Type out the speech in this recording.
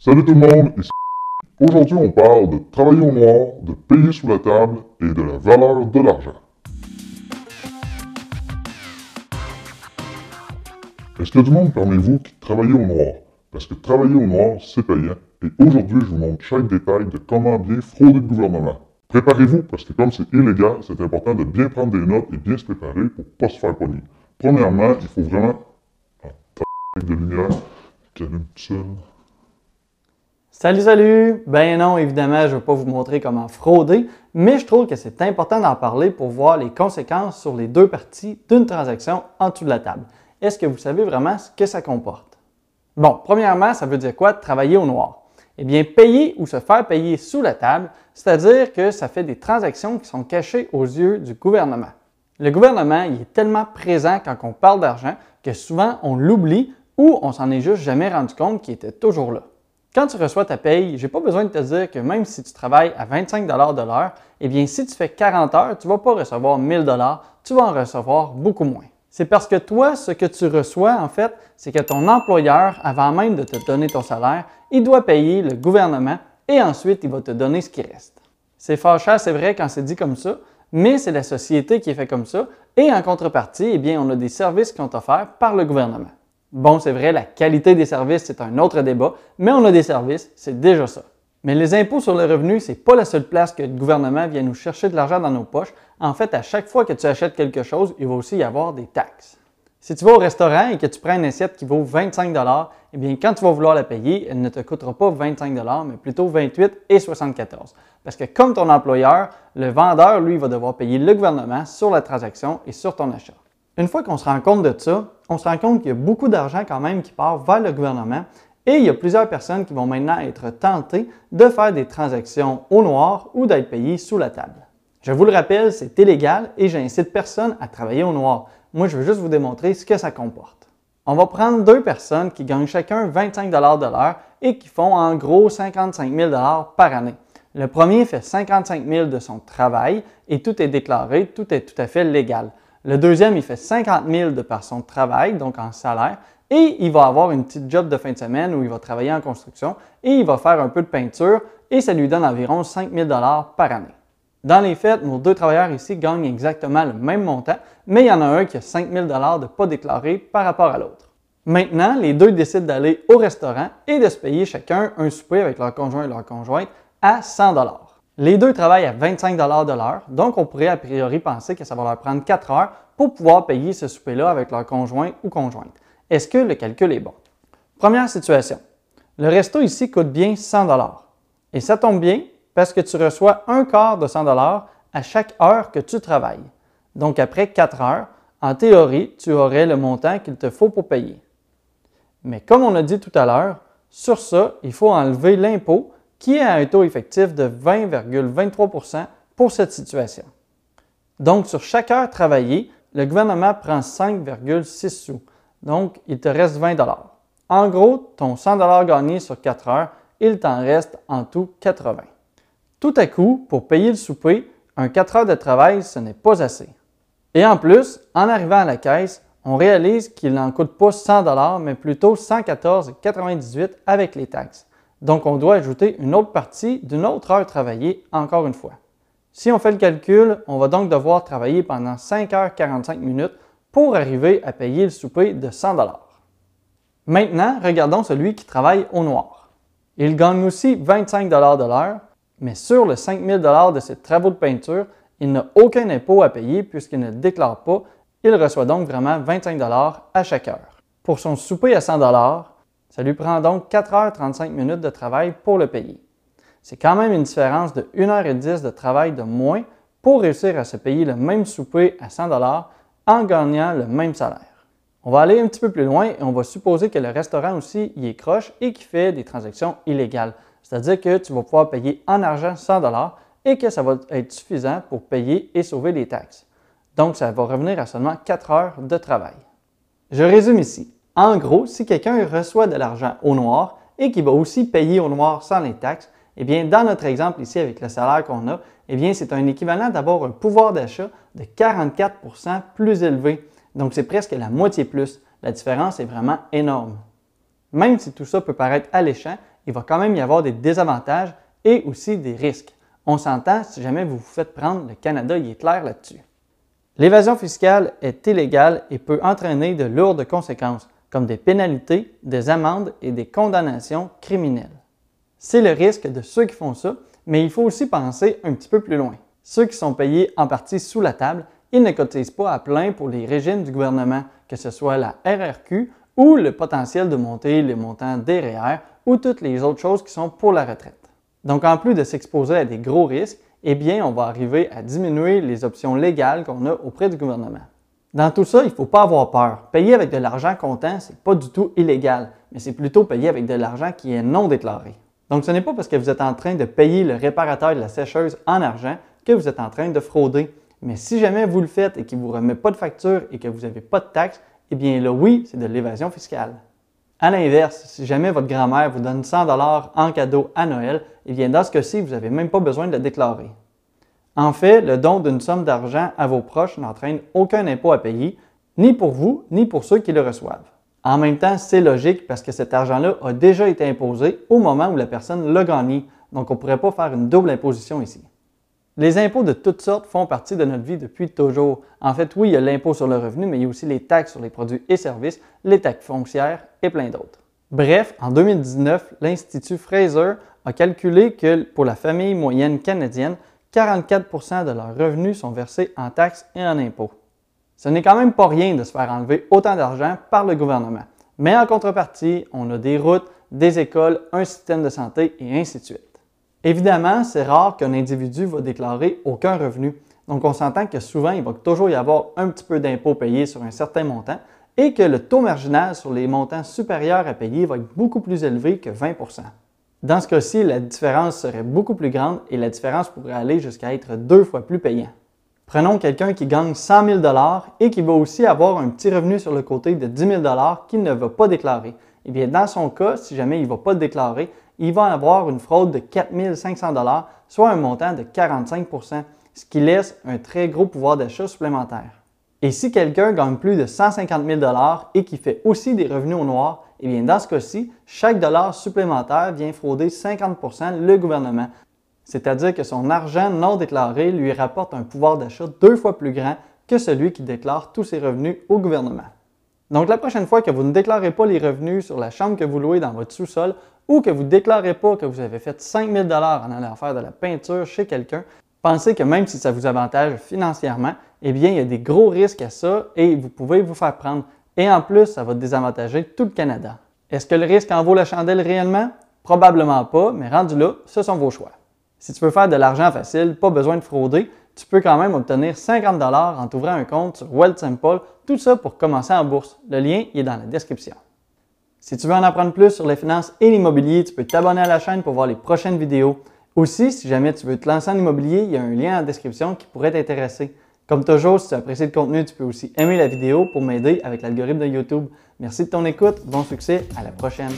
Salut tout le monde, ici Aujourd'hui, on parle de travailler au noir, de payer sous la table et de la valeur de l'argent. Est-ce qu'il y a du monde parmi vous qui travaille au noir? Parce que travailler au noir, c'est payant. Et aujourd'hui, je vous montre chaque détail de comment bien frauder le gouvernement. Préparez-vous, parce que comme c'est illégal, c'est important de bien prendre des notes et bien se préparer pour pas se faire pogner. Premièrement, il faut vraiment... Ah, de lumière, qu'allume seul. Salut, salut! Ben non, évidemment, je ne vais pas vous montrer comment frauder, mais je trouve que c'est important d'en parler pour voir les conséquences sur les deux parties d'une transaction en dessous de la table. Est-ce que vous savez vraiment ce que ça comporte? Bon, premièrement, ça veut dire quoi travailler au noir? Eh bien, payer ou se faire payer sous la table, c'est-à-dire que ça fait des transactions qui sont cachées aux yeux du gouvernement. Le gouvernement, il est tellement présent quand on parle d'argent que souvent on l'oublie ou on s'en est juste jamais rendu compte qu'il était toujours là. Quand tu reçois ta paye, je n'ai pas besoin de te dire que même si tu travailles à 25 de l'heure, eh bien, si tu fais 40 heures, tu vas pas recevoir 1000 tu vas en recevoir beaucoup moins. C'est parce que toi, ce que tu reçois, en fait, c'est que ton employeur, avant même de te donner ton salaire, il doit payer le gouvernement et ensuite il va te donner ce qui reste. C'est fâcheux, c'est vrai quand c'est dit comme ça, mais c'est la société qui est fait comme ça et en contrepartie, eh bien, on a des services qui sont offerts par le gouvernement. Bon, c'est vrai, la qualité des services, c'est un autre débat, mais on a des services, c'est déjà ça. Mais les impôts sur le revenu, c'est pas la seule place que le gouvernement vient nous chercher de l'argent dans nos poches. En fait, à chaque fois que tu achètes quelque chose, il va aussi y avoir des taxes. Si tu vas au restaurant et que tu prends une assiette qui vaut 25 eh bien, quand tu vas vouloir la payer, elle ne te coûtera pas 25 mais plutôt 28 et 74. Parce que comme ton employeur, le vendeur, lui, va devoir payer le gouvernement sur la transaction et sur ton achat. Une fois qu'on se rend compte de ça, on se rend compte qu'il y a beaucoup d'argent quand même qui part vers le gouvernement et il y a plusieurs personnes qui vont maintenant être tentées de faire des transactions au noir ou d'être payées sous la table. Je vous le rappelle, c'est illégal et j'incite personne à travailler au noir. Moi, je veux juste vous démontrer ce que ça comporte. On va prendre deux personnes qui gagnent chacun 25 de l'heure et qui font en gros 55 000 par année. Le premier fait 55 000 de son travail et tout est déclaré, tout est tout à fait légal. Le deuxième, il fait 50 000 de par son travail, donc en salaire, et il va avoir une petite job de fin de semaine où il va travailler en construction et il va faire un peu de peinture et ça lui donne environ 5 000 par année. Dans les faits, nos deux travailleurs ici gagnent exactement le même montant, mais il y en a un qui a 5 000 de pas déclaré par rapport à l'autre. Maintenant, les deux décident d'aller au restaurant et de se payer chacun un souper avec leur conjoint et leur conjointe à 100 les deux travaillent à 25 de l'heure, donc on pourrait a priori penser que ça va leur prendre 4 heures pour pouvoir payer ce souper-là avec leur conjoint ou conjointe. Est-ce que le calcul est bon? Première situation. Le resto ici coûte bien 100 Et ça tombe bien parce que tu reçois un quart de 100 à chaque heure que tu travailles. Donc après 4 heures, en théorie, tu aurais le montant qu'il te faut pour payer. Mais comme on a dit tout à l'heure, sur ça, il faut enlever l'impôt qui est un taux effectif de 20,23% pour cette situation. Donc, sur chaque heure travaillée, le gouvernement prend 5,6 sous. Donc, il te reste 20 En gros, ton 100 gagné sur 4 heures, il t'en reste en tout 80. Tout à coup, pour payer le souper, un 4 heures de travail, ce n'est pas assez. Et en plus, en arrivant à la caisse, on réalise qu'il n'en coûte pas 100 mais plutôt 114,98 avec les taxes. Donc, on doit ajouter une autre partie d'une autre heure travaillée encore une fois. Si on fait le calcul, on va donc devoir travailler pendant 5h45 minutes pour arriver à payer le souper de 100 Maintenant, regardons celui qui travaille au noir. Il gagne aussi 25 de l'heure, mais sur le 5 000 de ses travaux de peinture, il n'a aucun impôt à payer puisqu'il ne déclare pas. Il reçoit donc vraiment 25 à chaque heure. Pour son souper à 100 ça lui prend donc 4h35 minutes de travail pour le payer. C'est quand même une différence de 1h10 de travail de moins pour réussir à se payer le même souper à 100 en gagnant le même salaire. On va aller un petit peu plus loin et on va supposer que le restaurant aussi y est croche et qu'il fait des transactions illégales. C'est-à-dire que tu vas pouvoir payer en argent 100 et que ça va être suffisant pour payer et sauver les taxes. Donc, ça va revenir à seulement 4 heures de travail. Je résume ici. En gros, si quelqu'un reçoit de l'argent au noir et qui va aussi payer au noir sans les taxes, eh bien, dans notre exemple ici avec le salaire qu'on a, eh bien, c'est un équivalent d'avoir un pouvoir d'achat de 44% plus élevé. Donc, c'est presque la moitié plus. La différence est vraiment énorme. Même si tout ça peut paraître alléchant, il va quand même y avoir des désavantages et aussi des risques. On s'entend si jamais vous vous faites prendre, le Canada y est clair là-dessus. L'évasion fiscale est illégale et peut entraîner de lourdes conséquences, comme des pénalités, des amendes et des condamnations criminelles. C'est le risque de ceux qui font ça, mais il faut aussi penser un petit peu plus loin. Ceux qui sont payés en partie sous la table, ils ne cotisent pas à plein pour les régimes du gouvernement, que ce soit la RRQ ou le potentiel de monter les montants des REER ou toutes les autres choses qui sont pour la retraite. Donc en plus de s'exposer à des gros risques, eh bien on va arriver à diminuer les options légales qu'on a auprès du gouvernement. Dans tout ça, il ne faut pas avoir peur. Payer avec de l'argent comptant, ce n'est pas du tout illégal, mais c'est plutôt payer avec de l'argent qui est non déclaré. Donc ce n'est pas parce que vous êtes en train de payer le réparateur de la sécheuse en argent que vous êtes en train de frauder. Mais si jamais vous le faites et qu'il ne vous remet pas de facture et que vous n'avez pas de taxes, eh bien là oui, c'est de l'évasion fiscale. À l'inverse, si jamais votre grand-mère vous donne 100 dollars en cadeau à Noël, eh bien dans ce cas-ci, vous n'avez même pas besoin de le déclarer. En fait, le don d'une somme d'argent à vos proches n'entraîne aucun impôt à payer, ni pour vous, ni pour ceux qui le reçoivent. En même temps, c'est logique parce que cet argent-là a déjà été imposé au moment où la personne l'a gagné, donc on ne pourrait pas faire une double imposition ici. Les impôts de toutes sortes font partie de notre vie depuis toujours. En fait, oui, il y a l'impôt sur le revenu, mais il y a aussi les taxes sur les produits et services, les taxes foncières et plein d'autres. Bref, en 2019, l'Institut Fraser a calculé que pour la famille moyenne canadienne, 44% de leurs revenus sont versés en taxes et en impôts. Ce n'est quand même pas rien de se faire enlever autant d'argent par le gouvernement. Mais en contrepartie, on a des routes, des écoles, un système de santé et ainsi de suite. Évidemment, c'est rare qu'un individu va déclarer aucun revenu. Donc, on s'entend que souvent, il va toujours y avoir un petit peu d'impôt payé sur un certain montant et que le taux marginal sur les montants supérieurs à payer va être beaucoup plus élevé que 20 Dans ce cas-ci, la différence serait beaucoup plus grande et la différence pourrait aller jusqu'à être deux fois plus payant. Prenons quelqu'un qui gagne 100 000 et qui va aussi avoir un petit revenu sur le côté de 10 000 qu'il ne va pas déclarer. Eh bien, dans son cas, si jamais il ne va pas le déclarer, il va avoir une fraude de 4 500 soit un montant de 45% ce qui laisse un très gros pouvoir d'achat supplémentaire. Et si quelqu'un gagne plus de 150 000 et qui fait aussi des revenus au noir, eh bien dans ce cas-ci, chaque dollar supplémentaire vient frauder 50% le gouvernement. C'est-à-dire que son argent non déclaré lui rapporte un pouvoir d'achat deux fois plus grand que celui qui déclare tous ses revenus au gouvernement. Donc la prochaine fois que vous ne déclarez pas les revenus sur la chambre que vous louez dans votre sous-sol ou que vous ne déclarez pas que vous avez fait 5 000 en allant faire de la peinture chez quelqu'un, pensez que même si ça vous avantage financièrement, eh bien, il y a des gros risques à ça et vous pouvez vous faire prendre. Et en plus, ça va désavantager tout le Canada. Est-ce que le risque en vaut la chandelle réellement? Probablement pas, mais rendu là, ce sont vos choix. Si tu veux faire de l'argent facile, pas besoin de frauder, tu peux quand même obtenir 50 en t'ouvrant un compte sur Wealth tout ça pour commencer en bourse. Le lien est dans la description. Si tu veux en apprendre plus sur les finances et l'immobilier, tu peux t'abonner à la chaîne pour voir les prochaines vidéos. Aussi, si jamais tu veux te lancer en immobilier, il y a un lien en description qui pourrait t'intéresser. Comme toujours, si tu apprécies le contenu, tu peux aussi aimer la vidéo pour m'aider avec l'algorithme de YouTube. Merci de ton écoute, bon succès, à la prochaine.